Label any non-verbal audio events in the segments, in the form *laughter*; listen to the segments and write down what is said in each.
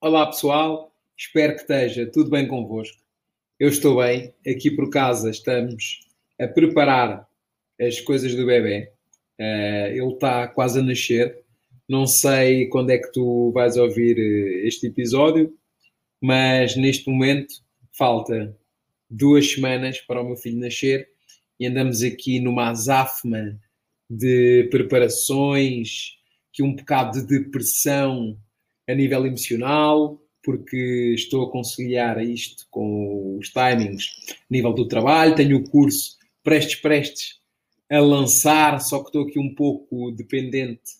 Olá pessoal, espero que esteja tudo bem convosco. Eu estou bem, aqui por casa estamos a preparar as coisas do bebê. Uh, ele está quase a nascer. Não sei quando é que tu vais ouvir eh, este episódio, mas neste momento falta duas semanas para o meu filho nascer e andamos aqui numa azáfama de preparações, que um bocado de depressão a nível emocional, porque estou a conciliar isto com os timings a nível do trabalho, tenho o curso prestes, prestes a lançar, só que estou aqui um pouco dependente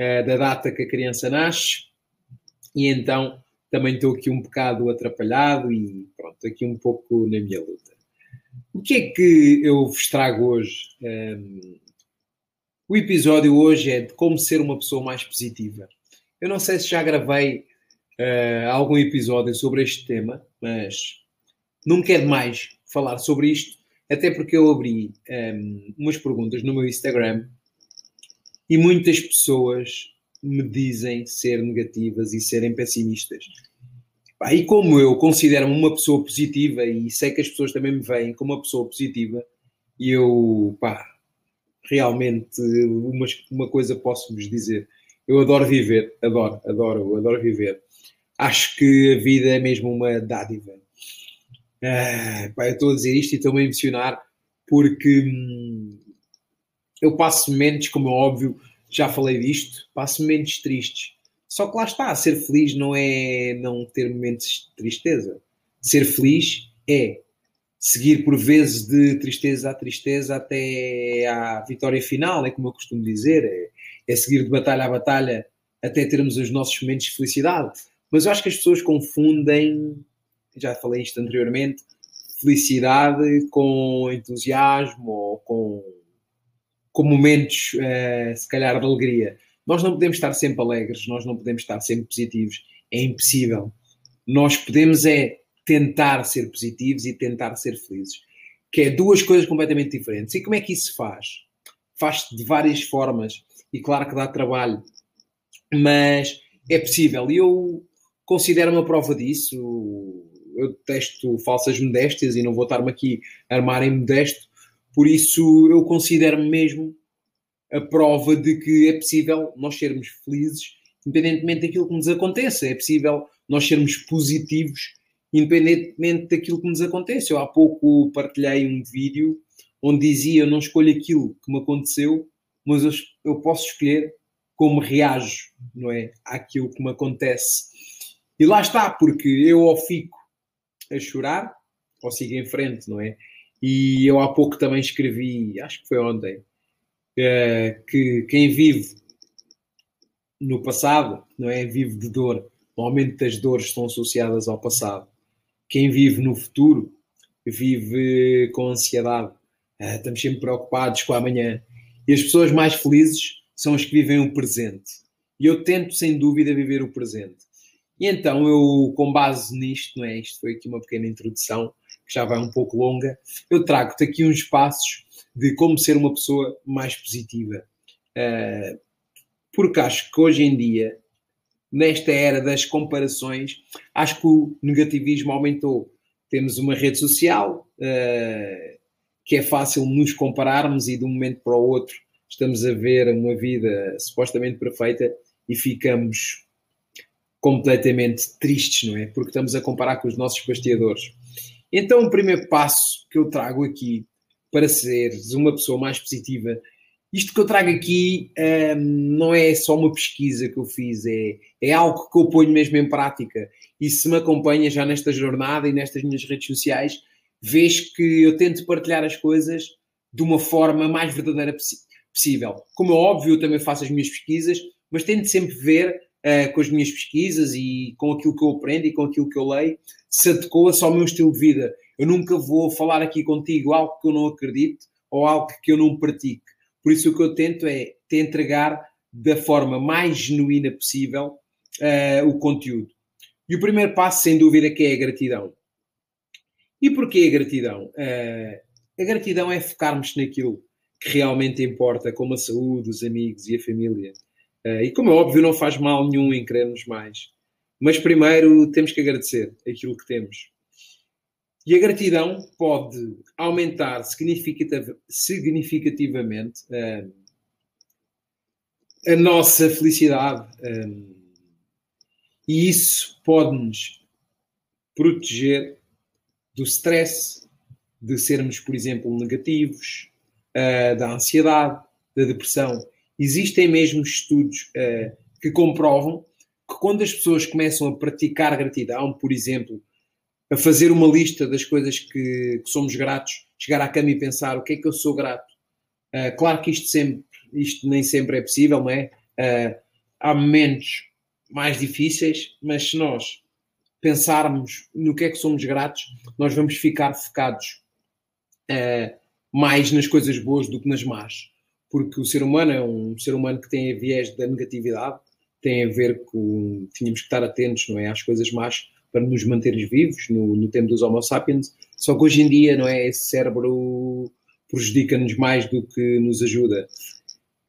uh, da data que a criança nasce, e então também estou aqui um bocado atrapalhado e pronto, aqui um pouco na minha luta. O que é que eu vos trago hoje? Um, ehm, o episódio hoje é de como ser uma pessoa mais positiva. Eu não sei se já gravei uh, algum episódio sobre este tema, mas nunca é demais falar sobre isto, até porque eu abri um, ehm, umas perguntas no meu Instagram e muitas pessoas me dizem ser negativas e serem pessimistas. E como eu considero-me uma pessoa positiva e sei que as pessoas também me veem como uma pessoa positiva, eu, pá, realmente, uma, uma coisa posso-vos dizer eu adoro viver, adoro, adoro, adoro viver. Acho que a vida é mesmo uma dádiva. Ah, pá, eu estou a dizer isto e estou-me a emocionar porque hum, eu passo momentos, como é óbvio, já falei disto, passo momentos tristes. Só que lá está, ser feliz não é não ter momentos de tristeza. Ser feliz é seguir por vezes de tristeza a tristeza até à vitória final, é como eu costumo dizer, é, é seguir de batalha a batalha até termos os nossos momentos de felicidade. Mas eu acho que as pessoas confundem, já falei isto anteriormente, felicidade com entusiasmo ou com, com momentos, uh, se calhar, de alegria. Nós não podemos estar sempre alegres, nós não podemos estar sempre positivos, é impossível. Nós podemos é tentar ser positivos e tentar ser felizes, que é duas coisas completamente diferentes. E como é que isso se faz? Faz-se de várias formas e claro que dá trabalho, mas é possível. E eu considero uma prova disso. Eu testo falsas modéstias e não vou estar-me aqui a armar em modesto, por isso eu considero-me mesmo a prova de que é possível nós sermos felizes, independentemente daquilo que nos aconteça. É possível nós sermos positivos, independentemente daquilo que nos acontece. Eu há pouco partilhei um vídeo onde dizia: Eu não escolho aquilo que me aconteceu, mas eu, eu posso escolher como reajo, não é? Àquilo que me acontece. E lá está, porque eu ou fico a chorar, ou sigo em frente, não é? E eu há pouco também escrevi, acho que foi ontem, uh, que quem vive no passado, não é? Vive de dor. Normalmente as dores estão associadas ao passado. Quem vive no futuro vive com ansiedade. Uh, estamos sempre preocupados com amanhã. E as pessoas mais felizes são as que vivem o presente. E eu tento, sem dúvida, viver o presente. E então eu, com base nisto, não é? Isto foi aqui uma pequena introdução, que já vai um pouco longa, eu trago-te aqui uns passos de como ser uma pessoa mais positiva. Uh, porque acho que hoje em dia, nesta era das comparações, acho que o negativismo aumentou. Temos uma rede social, uh, que é fácil nos compararmos e de um momento para o outro estamos a ver uma vida supostamente perfeita e ficamos completamente tristes, não é? Porque estamos a comparar com os nossos bastiadores. Então, o primeiro passo que eu trago aqui para seres uma pessoa mais positiva, isto que eu trago aqui hum, não é só uma pesquisa que eu fiz, é, é algo que eu ponho mesmo em prática. E se me acompanha já nesta jornada e nestas minhas redes sociais, vês que eu tento partilhar as coisas de uma forma mais verdadeira possível. Como é óbvio, eu também faço as minhas pesquisas, mas tento sempre ver uh, com as minhas pesquisas e com aquilo que eu aprendo e com aquilo que eu leio, se adequa-se ao meu estilo de vida. Eu nunca vou falar aqui contigo algo que eu não acredito ou algo que eu não pratique. Por isso o que eu tento é te entregar da forma mais genuína possível uh, o conteúdo. E o primeiro passo, sem dúvida, que é a gratidão. E porquê a gratidão? Uh, a gratidão é focarmos naquilo que realmente importa, como a saúde, os amigos e a família. Uh, e como é óbvio, não faz mal nenhum em querermos mais. Mas primeiro temos que agradecer aquilo que temos. E a gratidão pode aumentar significativamente uh, a nossa felicidade. E isso pode-nos proteger do stress, de sermos, por exemplo, negativos, uh, da ansiedade, da depressão. Existem mesmo estudos uh, que comprovam que quando as pessoas começam a praticar gratidão, por exemplo, a fazer uma lista das coisas que, que, somos gratos, chegar à cama e pensar o que é que eu sou grato. Uh, claro que isto, sempre, isto nem sempre é possível, não é? Há momentos mais difíceis, mas se nós pensarmos no que é que somos gratos, nós vamos ficar focados uh, mais nas coisas boas do que nas más. Porque o ser humano é um ser humano que tem a viés da negatividade, tem a ver com. Tínhamos que estar atentos não é, às coisas más para nos mantermos vivos no, no tempo dos Homo sapiens. Só que hoje em dia, não é? Esse cérebro prejudica-nos mais do que nos ajuda.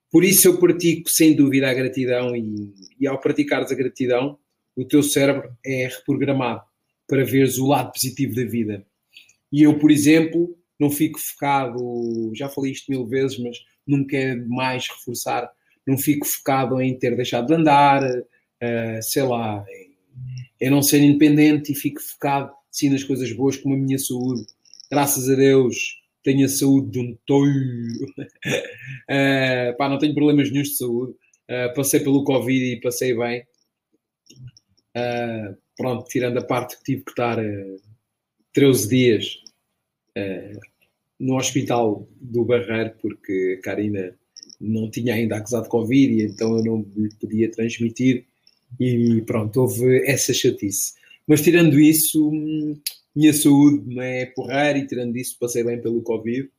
Por isso eu pratico sem dúvida a gratidão e, e ao praticares a gratidão, o teu cérebro é reprogramado para veres o lado positivo da vida. E eu, por exemplo, não fico focado, já falei isto mil vezes, mas não quero mais reforçar, não fico focado em ter deixado de andar, uh, sei lá, em é não ser independente e fico focado sim nas coisas boas como a minha saúde. Graças a Deus tenho a saúde de um touro. uh, *laughs* pá, não tenho problemas nenhum de saúde. Uh, passei pelo Covid e passei bem. Uh, pronto, tirando a parte que tive que estar uh, 13 dias uh, no hospital do Barreiro, porque a Karina não tinha ainda acusado Covid e então eu não lhe podia transmitir e pronto, houve essa chatice. Mas tirando isso, minha saúde não é porrar e tirando isso passei bem pelo Covid.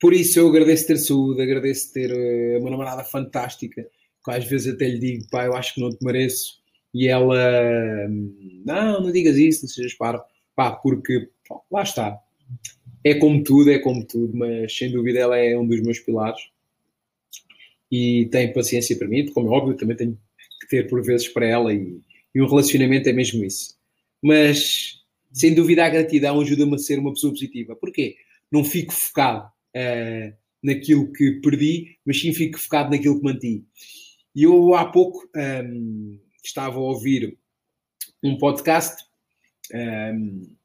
Por isso eu agradeço ter saúde, agradeço ter uma namorada fantástica, às vezes até lhe digo, pá, eu acho que não te mereço. E ela, não, não digas isso, não sejas parvo. Pá, porque pá, lá está. É como tudo, é como tudo, mas sem dúvida ela é um dos meus pilares. E tem paciência para mim, como é óbvio, também tenho que ter por vezes para ela e, e um relacionamento é mesmo isso. Mas sem dúvida a gratidão ajuda-me a ser uma pessoa positiva. Porquê? Não fico focado uh, naquilo que perdi, mas sim fico focado naquilo que manti. E eu há pouco um, ehm, estava a ouvir um podcast um, ehm,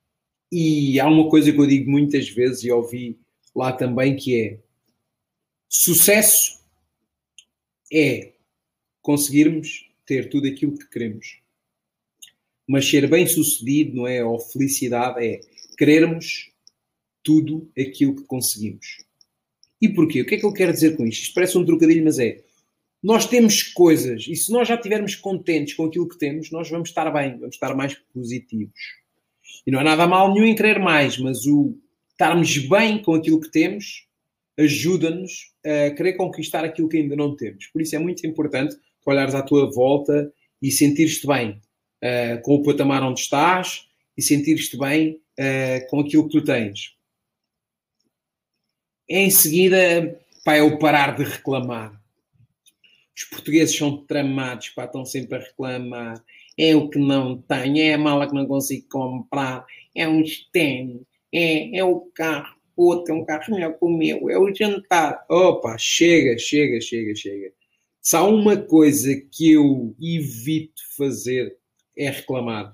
e há uma coisa que eu digo muitas vezes e ouvi lá também que é sucesso é conseguirmos ter tudo aquilo que queremos. Mas ser bem sucedido, não é? Ou felicidade é querermos tudo aquilo que conseguimos. E porquê? O que é que eu quero dizer com isto? Isto parece um trocadilho, mas é. Nós temos coisas, e se nós já estivermos contentes com aquilo que temos, nós vamos estar bem, vamos estar mais positivos. E não há nada mal nenhum em querer mais, mas o estarmos bem com aquilo que temos ajuda-nos a querer conquistar aquilo que ainda não temos. Por isso é muito importante olhares à tua volta e sentires-te bem uh, com o patamar onde estás e sentires-te bem uh, com aquilo que tu tens. Em seguida, pá, é o parar de reclamar. Os portugueses são tramados, pá, estão sempre a reclamar. É o que não tenho, é a mala que não consigo comprar, é um stand, é, é o carro, outro, é um carro melhor que o meu, é o jantar. Opa, chega, chega, chega, chega. Se há uma coisa que eu evito fazer é reclamar.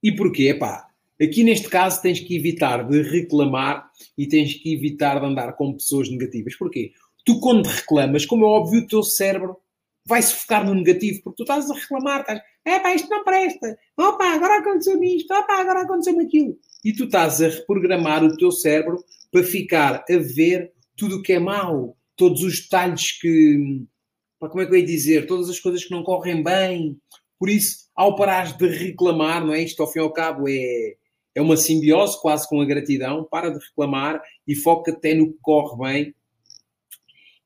E porquê? Epá, aqui neste caso tens que evitar de reclamar e tens que evitar de andar com pessoas negativas. Porquê? Tu quando reclamas, como é óbvio, o teu cérebro vai se focar no negativo, porque tu estás a reclamar, estás, é pá, isto não presta, opa, agora aconteceu isto, opa, agora aconteceu aquilo. E tu estás a reprogramar o teu cérebro para ficar a ver tudo o que é mau, todos os detalhes que, como é que eu ia dizer, todas as coisas que não correm bem. Por isso, ao parares de reclamar, não é? Isto ao fim e ao cabo é, é uma simbiose quase com a gratidão. Para de reclamar e foca até no que corre bem.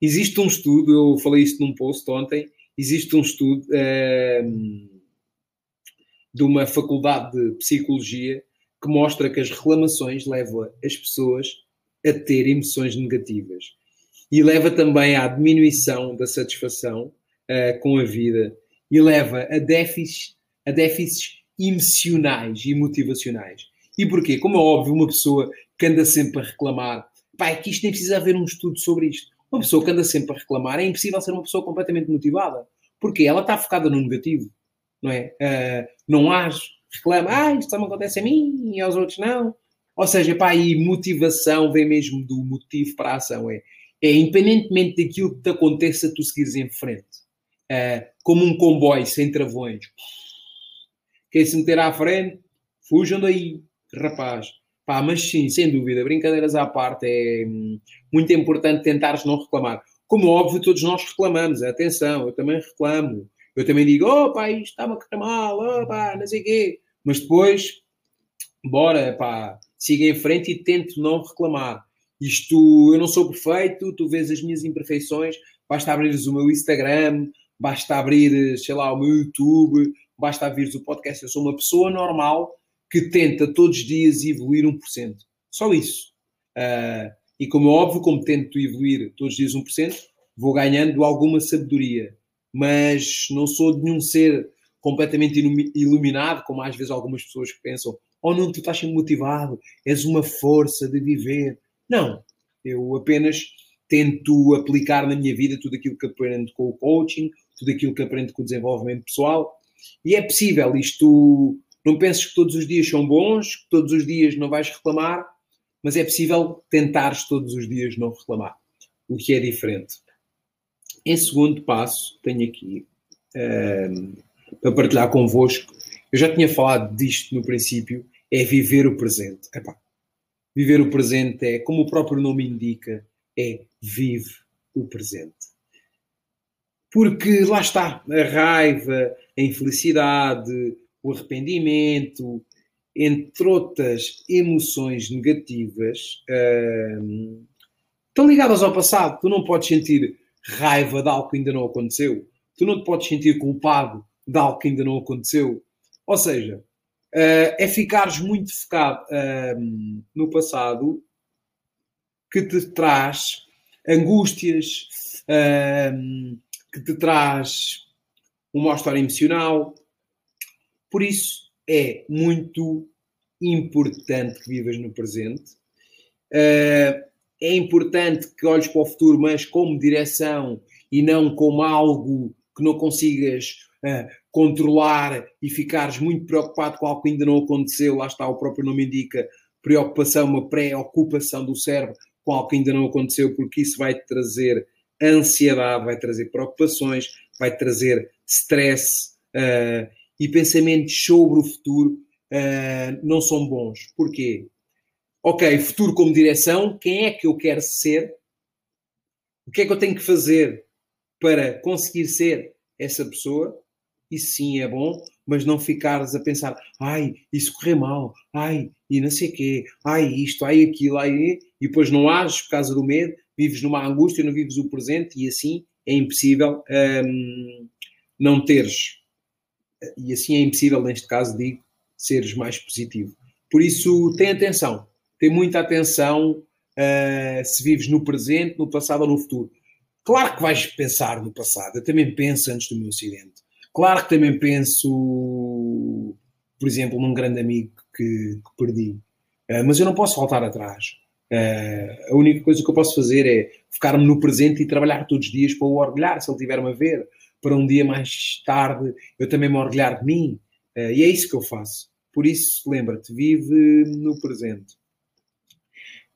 Existe um estudo, eu falei isto num post ontem, existe um estudo ehm, de uma faculdade de psicologia que mostra que as reclamações levam as pessoas a ter emoções negativas e leva também à diminuição da satisfação uh, com a vida. e leva a déficits, a déficits emocionais e motivacionais. E porquê? Como é óbvio, uma pessoa que anda sempre a reclamar, pá, é que isto nem precisa haver um estudo sobre isto. Uma pessoa que anda sempre a reclamar, é impossível ser uma pessoa completamente motivada. Porque ela está focada no negativo, não é? Uh, não age, reclama, ah, isto só me acontece a mim e aos outros não. Ou seja, pá, e motivação vem mesmo do motivo para a ação. É, é independentemente daquilo que te aconteça, tu seguires em frente. Uh, como um comboio sem travões. Quem se meter à frente, fujam daí, rapaz. Pá, mas sim, sem dúvida, brincadeiras à parte, é hum, muito importante tentares não reclamar. Como óbvio, todos nós reclamamos, atenção, eu também reclamo. Eu também digo, oh pá, isto está-me a correr mal, oh pá, não sei o quê. Mas depois, bora, pá, siga em frente e tento não reclamar. Isto, eu não sou perfeito, tu vês as minhas imperfeições, basta abrires o meu Instagram, basta abrir, sei lá, o meu YouTube, basta abrir o podcast. Eu sou uma pessoa normal que tenta todos os dias evoluir 1%. Só isso. Uh, e como é óbvio, como tento evoluir todos os dias 1%, vou ganhando alguma sabedoria. Mas não sou de nenhum ser completamente iluminado, como às vezes algumas pessoas pensam, oh não, tu estás sempre motivado, és uma força de viver. Não, eu apenas tento aplicar na minha vida tudo aquilo que aprendo com o coaching, tudo aquilo que aprendo com o desenvolvimento pessoal. E é possível, isto não penses que todos os dias são bons, que todos os dias não vais reclamar, mas é possível tentares todos os dias não reclamar, o que é diferente. Em segundo passo, tenho aqui um, ehm, para partilhar convosco, eu já tinha falado disto no princípio, é viver o presente. Epá, viver o presente é, como o próprio nome indica, é vive o presente. Porque lá está, a raiva, a infelicidade, o arrependimento, entre outras emoções negativas, hum, estão ligadas ao passado. Tu não podes sentir raiva de algo que ainda não aconteceu. Tu não te podes sentir culpado de algo que ainda não aconteceu. Ou seja, uh, é ficares muito focado uh, no passado que te traz angústias, uh, que te traz uma história emocional, por isso, é muito importante que vivas no presente. Uh, é importante que olhes para o futuro, mas como direção e não como algo que não consigas uh, controlar e ficares muito preocupado com algo que ainda não aconteceu. Lá está, o próprio nome indica preocupação, uma preocupação do cérebro com algo que ainda não aconteceu, porque isso vai trazer ansiedade, vai trazer preocupações, vai trazer stress. Uh, e pensamentos sobre o futuro uh, não são bons. Porquê? Ok, futuro como direção, quem é que eu quero ser? O que é que eu tenho que fazer para conseguir ser essa pessoa? Isso sim é bom, mas não ficares a pensar, ai, isso correu mal, ai, e não sei quê, ai, isto, ai, aquilo, ai, e depois não ages por causa do medo, vives numa angústia, não vives o presente, e assim é impossível hum, não teres e assim é impossível, neste caso, digo, seres mais positivo. Por isso, tem atenção, tem muita atenção uh, se vives no presente, no passado ou no futuro. Claro que vais pensar no passado, eu também penso antes do meu acidente. Claro que também penso, por exemplo, num grande amigo que, que perdi, uh, mas eu não posso voltar atrás. Uh, a única coisa que eu posso fazer é ficar-me no presente e trabalhar todos os dias para o orgulhar, se ele tiver-me a ver, para um dia mais tarde eu também me orgulhar de mim. Uh, e é isso que eu faço. Por isso, lembra-te, vive no presente.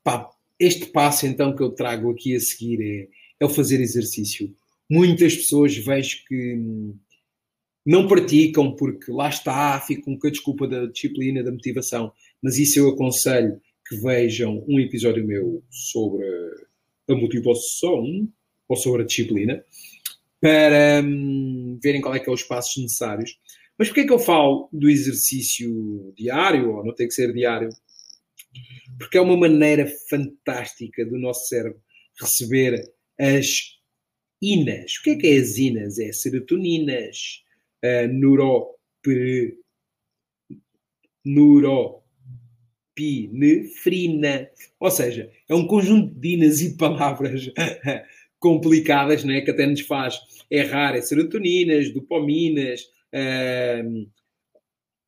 Pá, este passo então que eu trago aqui a seguir é, é o fazer exercício. Muitas pessoas vejo que não praticam porque lá está, ficam com a desculpa da disciplina, da motivação. Mas isso eu aconselho que vejam um episódio meu sobre a motivação ou sobre a disciplina para hum, verem qual é que é os passos necessários. Mas porquê é que eu falo do exercício diário, ou não tem que ser diário? Porque é uma maneira fantástica do nosso cérebro receber as inas. O que é que é as inas? É serotoninas, uh, neuropre, neuropinefrina. Ou seja, é um conjunto de inas e palavras *laughs* complicadas, né? que até nos faz errar, é serotoninas, dopaminas, uh,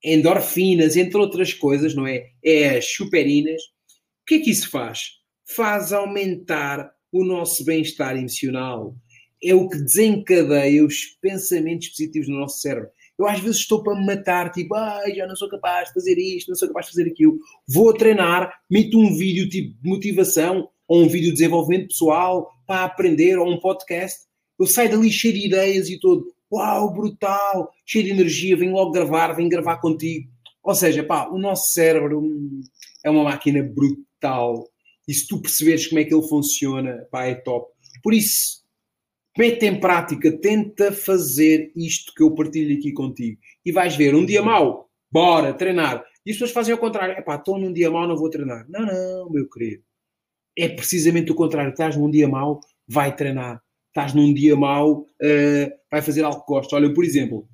endorfinas, entre outras coisas, não é? É as superinas. O que é que isso faz? Faz aumentar o nosso bem-estar emocional. É o que desencadeia os pensamentos positivos no nosso cérebro. Eu às vezes estou para me matar, tipo, ai, já não sou capaz de fazer isto, não sou capaz de fazer aquilo. Vou treinar, meto um vídeo tipo de motivação, ou um vídeo de desenvolvimento pessoal para aprender, ou um podcast. Eu saio dali cheio de ideias e todo, uau, brutal, cheio de energia, venho logo gravar, venho gravar contigo. Ou seja, pá, o nosso cérebro hum, é uma máquina brutal. E se tu perceberes como é que ele funciona, pá, é top. Por isso, mete em prática, tenta fazer isto que eu partilho aqui contigo. E vais ver, um dia mau, bora, treinar. E as pessoas fazem ao contrário. É pá, estou num dia mau, não vou treinar. Não, não, meu querido. É precisamente o contrário. Estás num dia mau, vai treinar. Estás num dia mau, uh, vai fazer algo que gosta. Olha, por exemplo,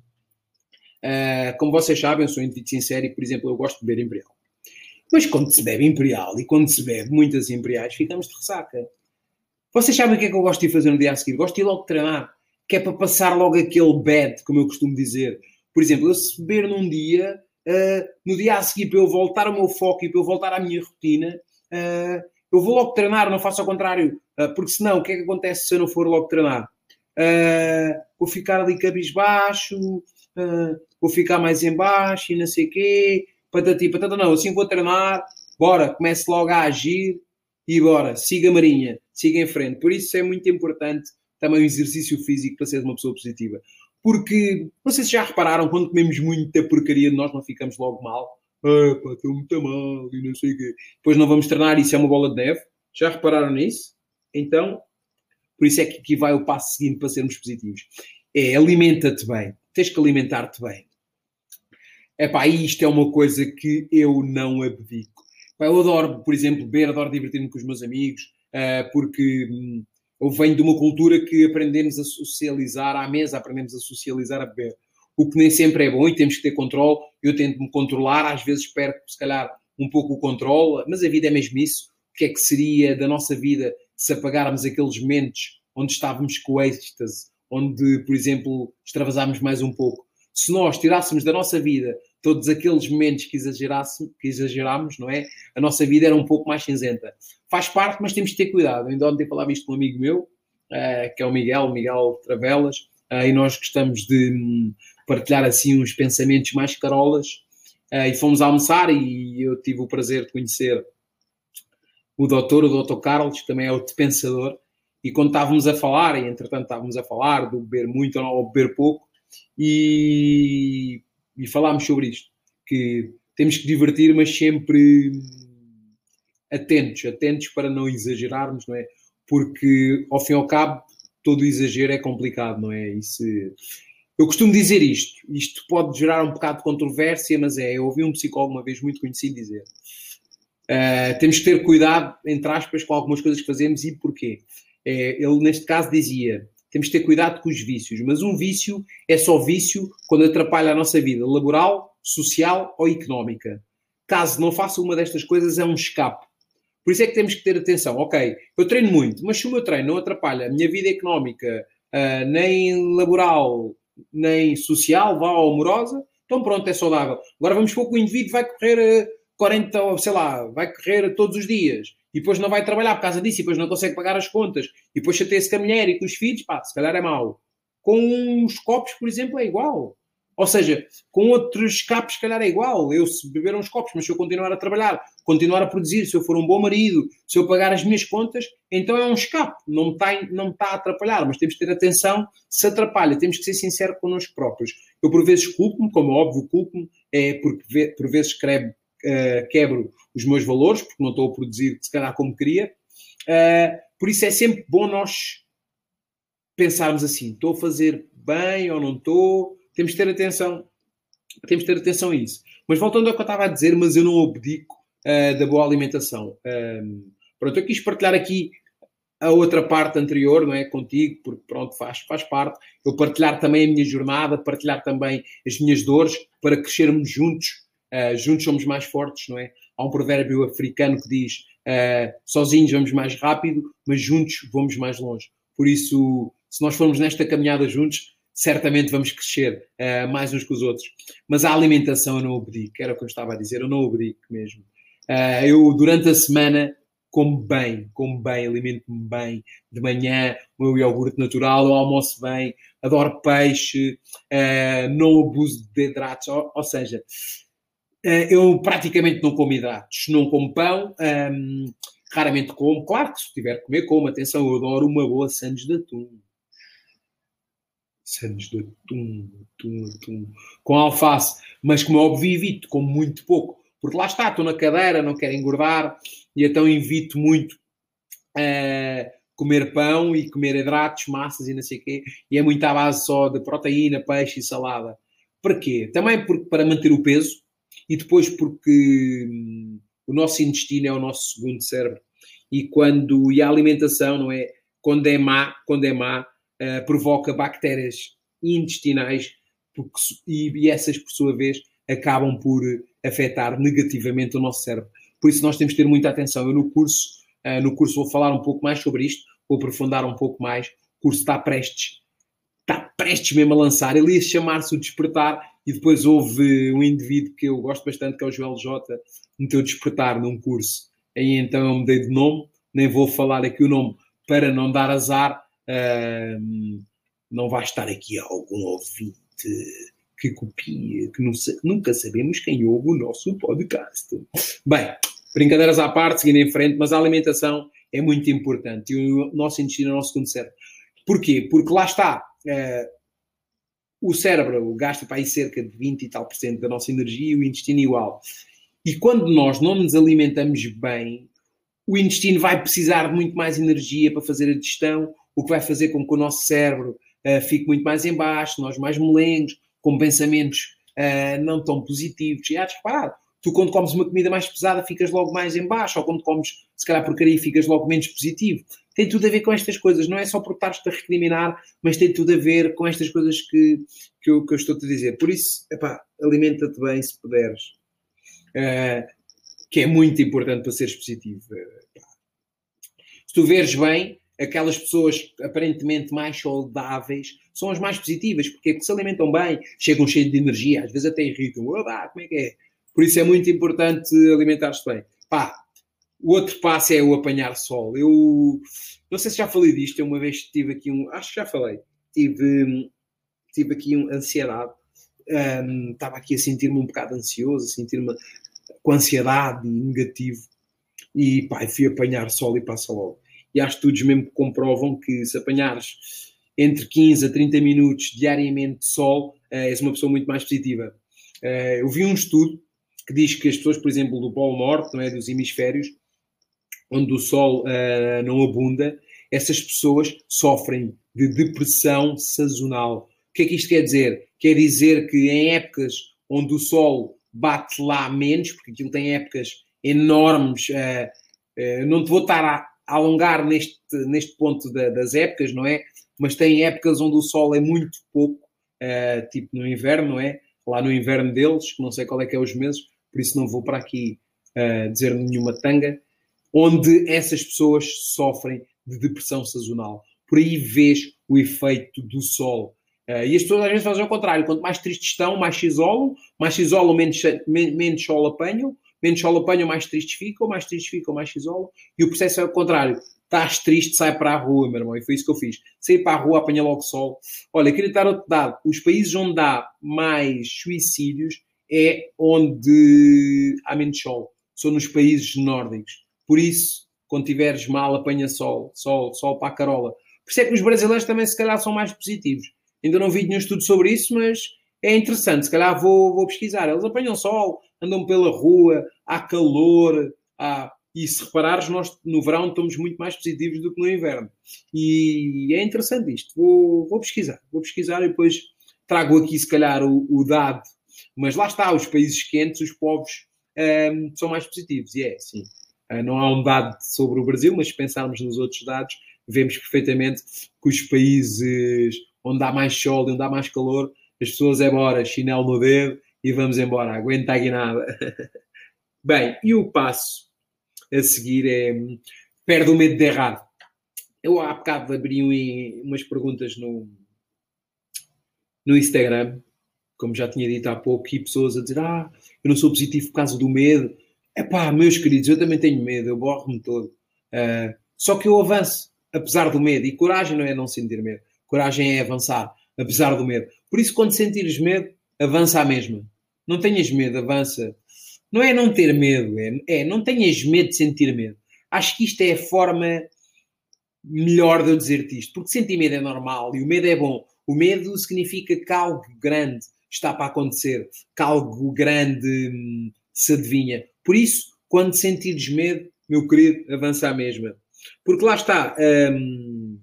uh, como vocês sabem, eu sou um indivíduo sincero e, por exemplo, eu gosto de beber Imperial. Mas quando se bebe Imperial e quando se bebe muitas Imperiais, ficamos de ressaca. Vocês sabem o que é que eu gosto de fazer no dia a seguir? Gosto de ir logo treinar, que é para passar logo aquele bad, como eu costumo dizer. Por exemplo, eu se beber num dia, uh, no dia a seguir, para eu voltar ao meu foco e para eu voltar à minha rotina, uh, eu vou logo treinar, não faço ao contrário. Uh, porque senão, o que é que acontece se eu não for logo treinar? vou ficar ali cabisbaixo, vou ficar mais embaixo e não sei o quê, patati patata. Não, assim vou treinar, bora, comece logo a agir e bora, siga a marinha siga em frente. Por isso é muito importante também o exercício físico para ser uma pessoa positiva. Porque, não sei se já repararam, quando comemos muita porcaria nós, não ficamos logo mal. Ah, estou muito mal e não sei o quê. Depois não vamos treinar, isso é uma bola de neve. Já repararam nisso? Então, por isso é que aqui vai o passo seguinte para sermos positivos. É alimenta-te bem. Tens que alimentar-te bem. Epá, isto é uma coisa que eu não abdico. eu adoro, por exemplo, beber, adoro divertir-me com os meus amigos, uh, porque um, eu venho de uma cultura que aprendemos a socializar à mesa, aprendemos a socializar a beber. O que nem sempre é bom e temos que ter controle. Eu tento me controlar, às vezes perco, se calhar, um pouco o controle, mas a vida é mesmo isso. O que é que seria da nossa vida se apagarmos aqueles momentos onde estávamos com êxtase, onde, por exemplo, extravasámos mais um pouco? Se nós tirássemos da nossa vida todos aqueles momentos que, que exagerámos, não é? A nossa vida era um pouco mais cinzenta. Faz parte, mas temos que ter cuidado. Ainda ontem falava isto com um amigo meu, uh, que é o Miguel, Miguel Travelas, uh, e nós gostamos de um, partilhar assim uns pensamentos mais carolas. Uh, e fomos almoçar e eu tive o prazer de conhecer o doutor, o doutor Carlos, que também é outro pensador, e quando estávamos a falar, e entretanto estávamos a falar do beber muito ou beber pouco, e e falámos sobre isto, que temos que divertir, mas sempre atentos, atentos para não exagerarmos, não é? Porque, ao fim e ao cabo, todo exagero é complicado, não é? Isso, eu costumo dizer isto, isto pode gerar um bocado de controvérsia, mas é, eu ouvi um psicólogo uma vez muito conhecido dizer uh, temos que ter cuidado, entre aspas, com algumas coisas que fazemos e porquê. É, ele, neste caso, dizia temos que ter cuidado com os vícios, mas um vício é só vício quando atrapalha a nossa vida laboral, social ou económica. Caso não faça uma destas coisas, é um escape. Por isso é que temos que ter atenção. Ok, eu treino muito, mas se o meu treino não atrapalha a minha vida económica, uh, nem laboral, nem social, vá ou amorosa, então pronto, é saudável. Agora vamos supor que o indivíduo vai correr 40, sei lá, vai correr todos os dias e depois não vai trabalhar por causa disso, e depois não consegue pagar as contas, e depois chateia-se com a mulher e com os filhos, pá, se calhar é mau. Com os copos, por exemplo, é igual. Ou seja, com outros escapes, se calhar é igual. Eu se beber uns copos, mas se eu continuar a trabalhar, continuar a produzir, se eu for um bom marido, se eu pagar as minhas contas, então é um escape. Não me está, não me está a atrapalhar, mas temos que ter atenção se atrapalha. Temos que ser sinceros connosco próprios. Eu, por vezes, culpo-me, como é óbvio, culpo-me, é porque por vezes escreve uh, quebro os meus valores, porque não estou a produzir, se calhar, como queria. Uh, por isso é sempre bom nós pensarmos assim: estou a fazer bem ou não estou? Temos de ter atenção. Temos de ter atenção a isso. Mas voltando ao que eu estava a dizer, mas eu não abdico uh, da boa alimentação. Um, pronto, eu quis partilhar aqui a outra parte anterior, não é? Contigo, porque pronto, faz, faz parte. Eu partilhar também a minha jornada, partilhar também as minhas dores para crescermos juntos Uh, juntos somos mais fortes, não é? Há um provérbio africano que diz: uh, sozinhos vamos mais rápido, mas juntos vamos mais longe. Por isso, se nós formos nesta caminhada juntos, certamente vamos crescer uh, mais uns que os outros. Mas a alimentação eu não abdico, era o que eu estava a dizer, eu não abdico mesmo. Uh, eu, durante a semana, como bem, como bem, alimento-me bem. De manhã, o meu iogurte natural, eu almoço bem, adoro peixe, uh, não abuso de hidratos, ou, ou seja, eu praticamente não como hidratos, não como pão, um, ehm, raramente como. Claro que se tiver que comer, como. Atenção, eu adoro uma boa sandes de atum sandes de atum, atum, atum, com alface, mas como é óbvio, evito, como muito pouco, porque lá está, estou na cadeira, não quero engordar, e então evito muito uh, comer pão e comer hidratos, massas e não sei o quê, e é muito à base só de proteína, peixe e salada. Para quê? Também porque, para manter o peso, e depois porque hum, o nosso intestino é o nosso segundo cérebro, e quando, e a alimentação, não é? Quando é má, quando é má, uh, provoca bactérias intestinais porque, e, e, essas, por sua vez, acabam por afetar negativamente o nosso cérebro. Por isso nós temos de ter muita atenção. Eu no curso, uh, no curso vou falar um pouco mais sobre isto, vou aprofundar um pouco mais. O curso está prestes, está prestes mesmo a lançar. Ele ia chamar-se o Despertar e depois houve um indivíduo que eu gosto bastante, que é o Joel J, meteu Despertar num curso. Aí então eu mudei de nome, nem vou falar aqui o nome para não dar azar, não vai estar aqui algum ouvinte que copia, que não, nunca sabemos quem ouve o nosso podcast. Bem, brincadeiras à parte, seguindo em frente, mas a alimentação é muito importante e o nosso intestino é o nosso segundo cérebro. Porquê? Porque lá está. Uh, o cérebro gasta para aí cerca de 20 e tal por cento da nossa energia e o intestino igual. E quando nós não nos alimentamos bem, o intestino vai precisar de muito mais energia para fazer a digestão, o que vai fazer com que o nosso cérebro uh, fique muito mais em baixo, nós mais molengos, com pensamentos uh, não tão positivos. E há reparar, tu quando comes uma comida mais pesada ficas logo mais em baixo, ou quando comes, se calhar, porcaria, ficas logo menos positivo. Tem tudo a ver com estas coisas, não é só por estás-te a recriminar, mas tem tudo a ver com estas coisas que, que, eu, eu estou-te a dizer. Por isso, alimenta-te bem se puderes. Uh, que é muito importante para seres positivo. Se tu veres bem, aquelas pessoas aparentemente mais saudáveis são as mais positivas, porque, porque se alimentam bem, chegam cheios de energia, às vezes até irritam. Oba, como é que é? Por isso é muito importante alimentar-se bem. Pá, o outro passo é o apanhar sol. Eu não sei se já falei disto, eu uma vez tive aqui um. Acho que já falei. Tive, tive aqui uma ansiedade. Um, estava aqui a sentir-me um bocado ansioso, a sentir-me com ansiedade e negativo. E pá, fui apanhar sol e passa logo e há estudos mesmo que comprovam que se apanhares entre 15 a 30 minutos diariamente de sol, uh, és uma pessoa muito mais positiva. Uh, eu vi um estudo que diz que as pessoas, por exemplo, do Polo Norte, não é, dos hemisférios, onde o sol uh, não abunda, essas pessoas sofrem de depressão sazonal. O que é que isto quer dizer? Quer dizer que em épocas onde o sol bate lá menos, porque aquilo tem épocas enormes, não te vou estar a alongar neste, neste ponto da, das épocas, não é? Mas tem épocas onde o sol é muito pouco, uh, tipo no inverno, não é? Lá no inverno deles, que não sei qual é que é os meses, por isso não vou para aqui uh, dizer nenhuma tanga, onde essas pessoas sofrem de depressão sazonal. Por aí vês o efeito do sol. Uh, e as pessoas às vezes fazem ao contrário. Quanto mais tristes estão, mais se isolam. Mais se isolam, menos, menos sol apanham menos sol apanham, mais tristes ficam, mais tristes ficam, mais se. E o processo é o contrário. Estás triste, sai para a rua, meu irmão. E foi isso que eu fiz. Saí para a rua, apanha logo sol. Olha, queria dar outro dado. Os países onde há mais suicídios é onde há menos sol. São nos países nórdicos. Por isso, quando tiveres mal, apanha sol. Sol, sol para a carola. Por isso é que os brasileiros também, se calhar, são mais positivos. Ainda não vi nenhum estudo sobre isso, mas é interessante. Se calhar vou, vou pesquisar. Eles apanham sol, andam pela rua, há calor, há... e se reparares, nós no verão estamos muito mais positivos do que no inverno. E é interessante isto. Vou, vou pesquisar, vou pesquisar e depois trago aqui, se calhar, o, o dado. Mas lá está, os países quentes, os povos um, são mais positivos. E é, sim. Uh, não há um dado sobre o Brasil, mas se pensarmos nos outros dados, vemos perfeitamente que os países onde há mais sol e onde há mais calor, as pessoas é bora, chinelo no dedo, e vamos embora, aguenta aqui nada. *laughs* Bem, e o passo a seguir é perde o medo de errar. Eu há bocado abri umas perguntas no, no Instagram, como já tinha dito há pouco, e pessoas a dizer: Ah, eu não sou positivo por causa do medo. É pá, meus queridos, eu também tenho medo, eu borro-me todo. Uh, só que eu avanço, apesar do medo. E coragem não é não sentir medo, coragem é avançar, apesar do medo. Por isso, quando sentires medo, avança à mesma. Não tenhas medo, avança. Não é não ter medo, é, é não tenhas medo de sentir medo. Acho que isto é a forma melhor de eu dizer-te isto, porque sentir medo é normal e o medo é bom. O medo significa que algo grande está para acontecer, que algo grande hum, se adivinha. Por isso, quando sentires medo, meu querido, avança à mesma. Porque lá está, hum,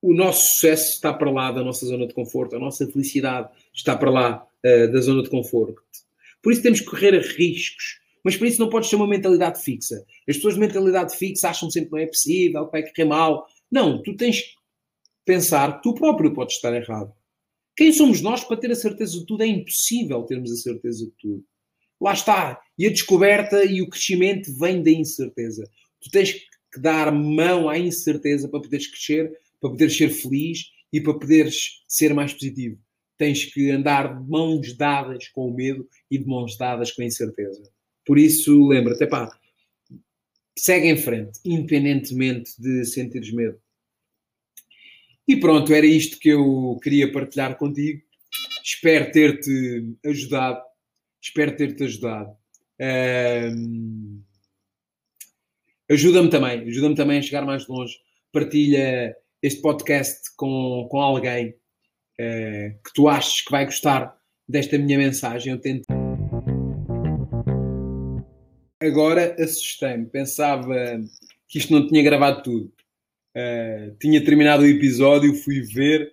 o nosso sucesso está para lá da nossa zona de conforto, a nossa felicidade está para lá uh, da zona de conforto. Por isso temos que correr riscos, mas por isso não podes ter uma mentalidade fixa. As pessoas de mentalidade fixa acham sempre que não é possível, que vai correr mal. Não, tu tens que pensar que tu próprio podes estar errado. Quem somos nós para ter a certeza de tudo? É impossível termos a certeza de tudo. Lá está. E a descoberta e o crescimento vem da incerteza. Tu tens que dar mão à incerteza para poderes crescer, para poderes ser feliz e para poderes ser mais positivo. Tens que andar de mãos dadas com o medo e de mãos dadas com a incerteza. Por isso, lembra-te, pá, segue em frente, independentemente de sentires medo. E pronto, era isto que eu queria partilhar contigo. Espero ter-te ajudado. Espero ter-te ajudado. Um... Ajuda-me também, ajuda-me também a chegar mais longe. Partilha este podcast com, com alguém uh, que tu achas que vai gostar desta minha mensagem. Eu tento. Agora assustei-me, pensava que isto não tinha gravado tudo. Uh, tinha terminado o episódio, fui ver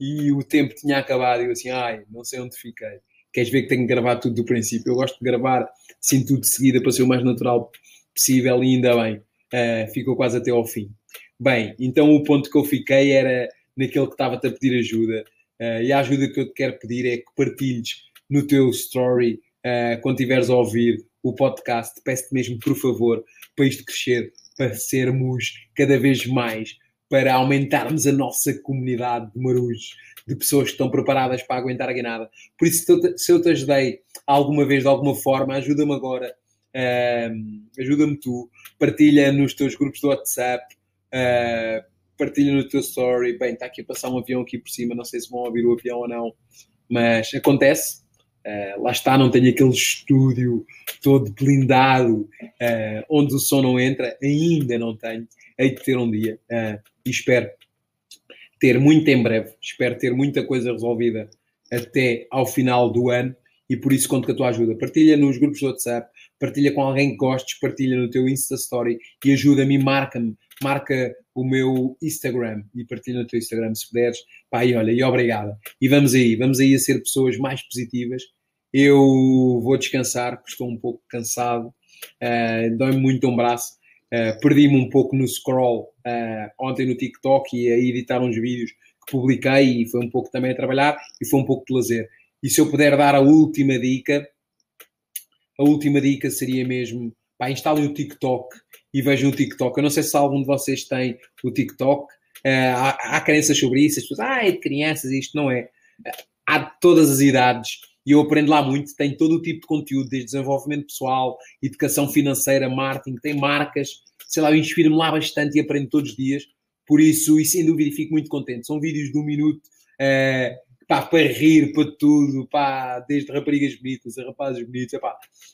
e o tempo tinha acabado. E eu assim, ai, não sei onde fiquei. Queres ver que tenho que gravar tudo do princípio? Eu gosto de gravar assim tudo de seguida para ser o mais natural possível e ainda bem. Uh, ficou quase até ao fim. Bem, então o ponto que eu fiquei era naquele que estava-te a pedir ajuda. Uh, e a ajuda que eu te quero pedir é que partilhes no teu story uh, quando estiveres a ouvir o podcast. Peço-te mesmo, por favor, para isto crescer para sermos cada vez mais, para aumentarmos a nossa comunidade de marujos, de pessoas que estão preparadas para aguentar a guinada. Por isso, se eu te ajudei alguma vez, de alguma forma, ajuda-me agora, uh, ajuda-me tu, partilha nos teus grupos do WhatsApp, uh, partilha no teu story. Bem, está aqui a passar um avião aqui por cima, não sei se vão ouvir o avião ou não, mas acontece. Uh, lá está, não tenho aquele estúdio todo blindado uh, onde o som não entra, ainda não tenho. Hei de ter um dia uh, e espero ter muito em breve, espero ter muita coisa resolvida até ao final do ano e por isso conto com a tua ajuda. Partilha nos grupos do WhatsApp, partilha com alguém que gostes, partilha no teu Insta Story e ajuda-me, marca-me, marca o meu Instagram e partilha no teu Instagram se puderes. Pá, e olha, e obrigada. E vamos aí, vamos aí a ser pessoas mais positivas eu vou descansar, porque estou um pouco cansado, uh, dói-me muito um braço. Uh, Perdi-me um pouco no scroll uh, ontem no TikTok e a editar uns vídeos que publiquei e foi um pouco também a trabalhar e foi um pouco de lazer. E se eu puder dar a última dica, a última dica seria mesmo, pá, o TikTok e vejam o TikTok. Eu não sei se algum de vocês tem o TikTok. Uh, há, há crenças sobre isso, as pessoas, ah, é de crianças, isto não é. há de todas as idades e eu aprendo lá muito. Tem todo o tipo de conteúdo, desde desenvolvimento pessoal, educação financeira, marketing, tem marcas. Sei lá, eu inspiro-me lá bastante e aprendo todos os dias. Por isso, e sem dúvida, fico muito contente. São vídeos de um minuto uh, pá, para rir, para tudo, pá, desde raparigas bonitas a rapazes bonitos,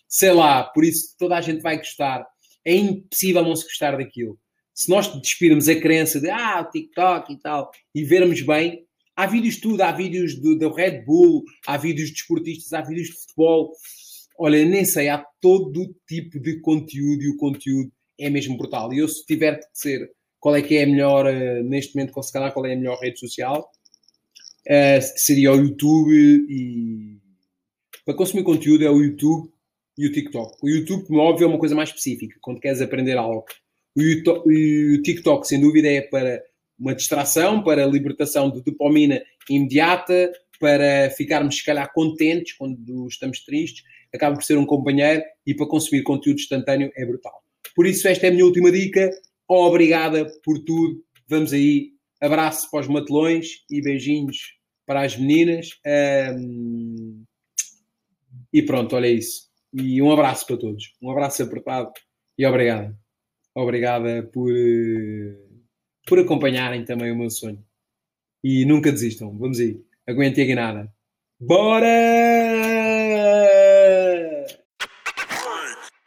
sei lá. Por isso, toda a gente vai gostar. É impossível não se gostar daquilo. Se nós despirmos a crença de ah, o TikTok e tal, e vermos bem, Há vídeos de tudo, há vídeos da Red Bull, há vídeos de esportistas, há vídeos de futebol. Olha, nem sei, há todo tipo de conteúdo e o conteúdo é mesmo brutal. E eu, se tiver que dizer qual é que é a melhor, uh, neste momento, com calhar, qual é a melhor rede social, uh, seria o YouTube e. Para consumir conteúdo é o YouTube e o TikTok. O YouTube, como óbvio, é uma coisa mais específica, quando queres aprender algo. O, TikTok, sem dúvida, é para uma distração para libertação de dopamina imediata, para ficarmos, se calhar, contentes quando estamos tristes, acaba por ser um companheiro e para consumir conteúdo instantâneo é brutal. Por isso, esta é a minha última dica. Obrigada por tudo. Vamos aí. Abraço para os matelões e beijinhos para as meninas. Um... E pronto, olha isso. E um abraço para todos. Um abraço apertado e obrigado. Obrigada por, por acompanharem também o meu sonho. E nunca desistam. Vamos aí. Aguentem a nada. Bora!